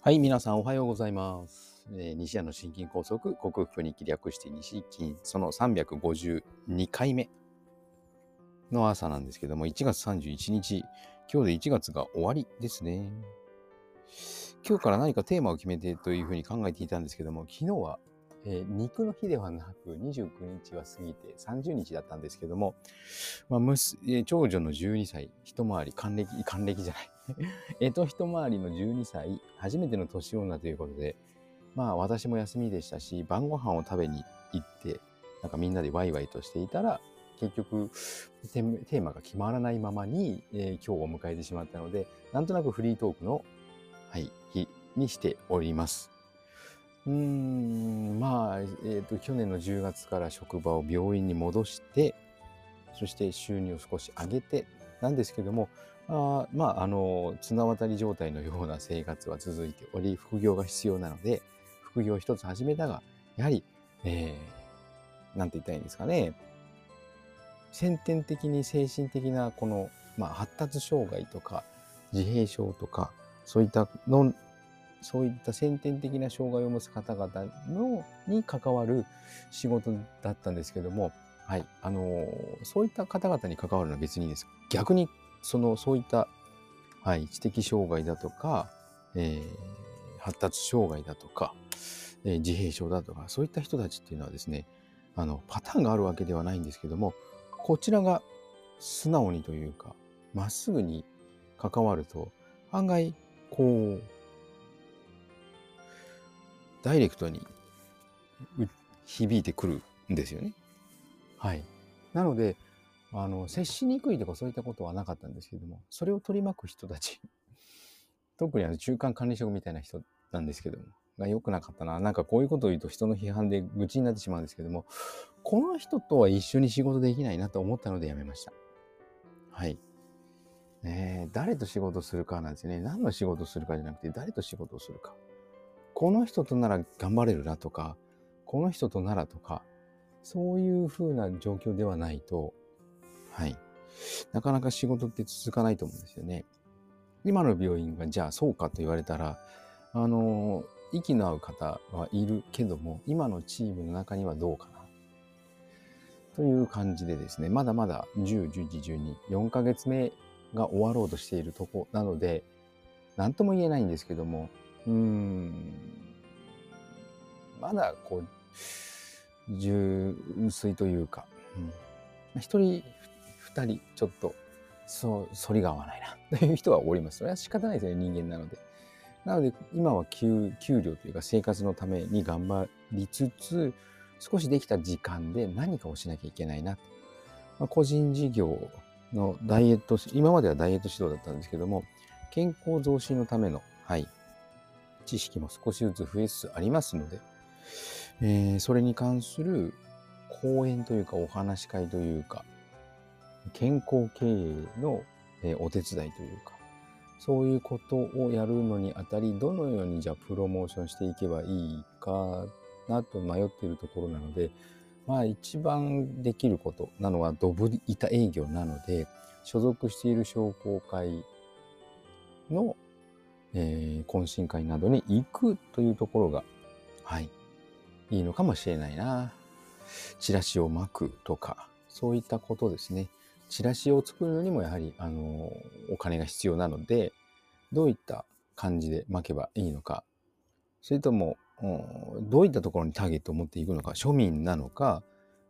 はい、皆さんおはようございます。えー西谷の心筋梗塞克服に略して西筋その352回目の朝なんですけども、1月31日、今日で1月が終わりですね。今日から何かテーマを決めてというふうに考えていたんですけども、昨日は、えー肉の日ではなく29日は過ぎて30日だったんですけども、まあ、長女の12歳、一回り、還暦、還暦じゃない。えと一回りの12歳、初めての年女ということで、まあ私も休みでしたし、晩ご飯を食べに行って、なんかみんなでワイワイとしていたら、結局テーマが決まらないままに、えー今日を迎えてしまったので、なんとなくフリートークの、はい、日にしております。うーん、まあ、えっ、と、去年の10月から職場を病院に戻して、そして収入を少し上げて、なんですけども、あまあ、あの、綱渡り状態のような生活は続いており、副業が必要なので、副業を一つ始めたが、やはり、えー、なんて言ったらいいんですかね。先天的に精神的なこの、まあ、発達障害とか、自閉症とか、そういったの、そういった先天的な障害を持つ方々のに関わる仕事だったんですけども、はい、あのそういった方々に関わるのは別にです。逆にそのそういった、はい、知的障害だとか、えー発達障害だとか、えー自閉症だとかそういった人たちっていうのはですねあのパターンがあるわけではないんですけどもこちらが素直にというかまっすぐに関わると案外こうダイレクトに響いてくるんですよね。はい。なので、あの、接しにくいとかそういったことはなかったんですけども、それを取り巻く人たち、特にあの中間管理職みたいな人なんですけども、が良くなかったな。なんかこういうことを言うと人の批判で愚痴になってしまうんですけども、この人とは一緒に仕事できないなと思ったのでやめました。はい。ねえ誰と仕事するかなんですね。何の仕事するかじゃなくて、誰と仕事をするか。この人となら頑張れるなとか、この人とならとか、そういう風な状況ではないと、はい。なかなか仕事って続かないと思うんですよね。今の病院がじゃあそうかと言われたら、あの、息の合う方はいるけども、今のチームの中にはどうかな。という感じでですね、まだまだ10、11、12、4ヶ月目が終わろうとしているとこなので、何とも言えないんですけども、うーん、まだこう、純粋というか、うん、一人、二人、ちょっと、そう、反りが合わないな、という人はおります。それは仕方ないですよね、人間なので。なので、今は給給料というか生活のために頑張りつつ、少しできた時間で何かをしなきゃいけないな。まあ、個人事業のダイエット、今まではダイエット指導だったんですけども、健康増進のための、はい、知識も少しずつ増えつつありますので、えーそれに関する講演というかお話し会というか、健康経営の、お手伝いというか、そういうことをやるのにあたり、どのようにじゃあプロモーションしていけばいいかなと迷っているところなので、まあ一番できることなのはドブ板営業なので、所属している商工会の、えー懇親会などに行くというところが、はい、いいのかもしれないな。チラシを巻くとか、そういったことですね。チラシを作るのにもやはり、あの、お金が必要なので、どういった感じで巻けばいいのか、それとも、どういったところにターゲットを持っていくのか、庶民なのか、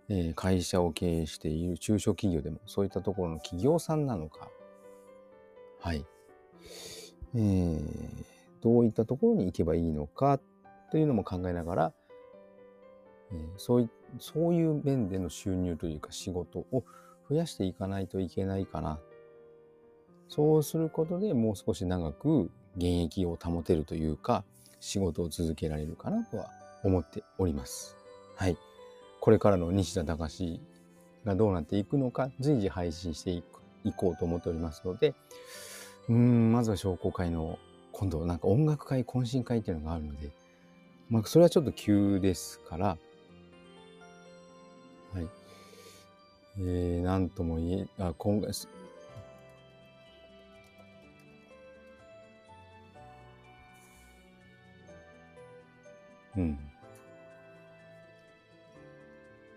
えー会社を経営している中小企業でも、そういったところの企業さんなのか、はい。えーどういったところに行けばいいのかというのも考えながら、えーそういそういう面での収入というか仕事を増やしていかないといけないかな。そうすることでもう少し長く現役を保てるというか、仕事を続けられるかなとは思っております。はい。これからの西田隆がどうなっていくのか、随時配信していくいこうと思っておりますので、うん、まずは商工会の、今度なんか音楽会、懇親会っていうのがあるので、まあ、それはちょっと急ですから、えー、なんとも言え、あ、今月、うん。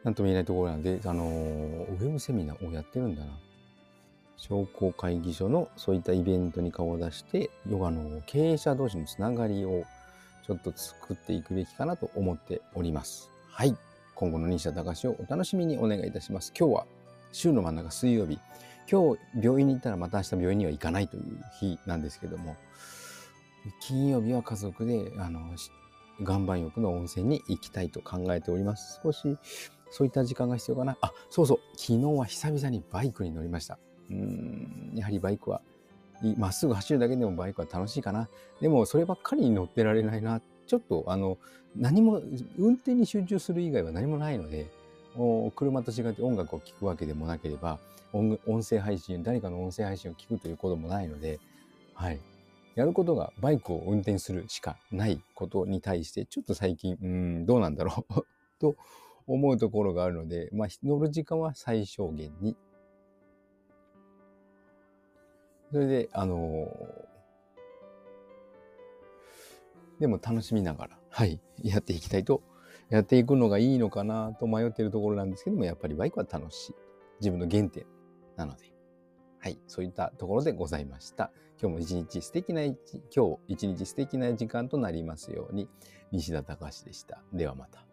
なんとも言えないところなんで、あのー、ウェブセミナーをやってるんだな。商工会議所のそういったイベントに顔を出して、ヨガの経営者同士のつながりをちょっと作っていくべきかなと思っております。はい。今後の西田隆をお楽しみにお願いいたします。今日は週の真ん中水曜日。今日病院に行ったらまた明日病院には行かないという日なんですけども、金曜日は家族で、あの、岩盤浴の温泉に行きたいと考えております。少しそういった時間が必要かな。あ、そうそう。昨日は久々にバイクに乗りました。うん、やはりバイクは、まっすぐ走るだけでもバイクは楽しいかな。でも、そればっかりに乗ってられないな。ちょっと、あの、何も、運転に集中する以外は何もないので、車と違って音楽を聴くわけでもなければ、音声配信、誰かの音声配信を聞くということもないので、はい。やることがバイクを運転するしかないことに対して、ちょっと最近、うん、どうなんだろう と思うところがあるので、まあ、乗る時間は最小限に。それで、あのでも楽しみながら、はい、やっていきたいと、やっていくのがいいのかなと迷っているところなんですけども、やっぱりバイクは楽しい。自分の原点なので。はい、そういったところでございました。今日も一日素敵な今日一日素敵な時間となりますように、西田隆でした。ではまた。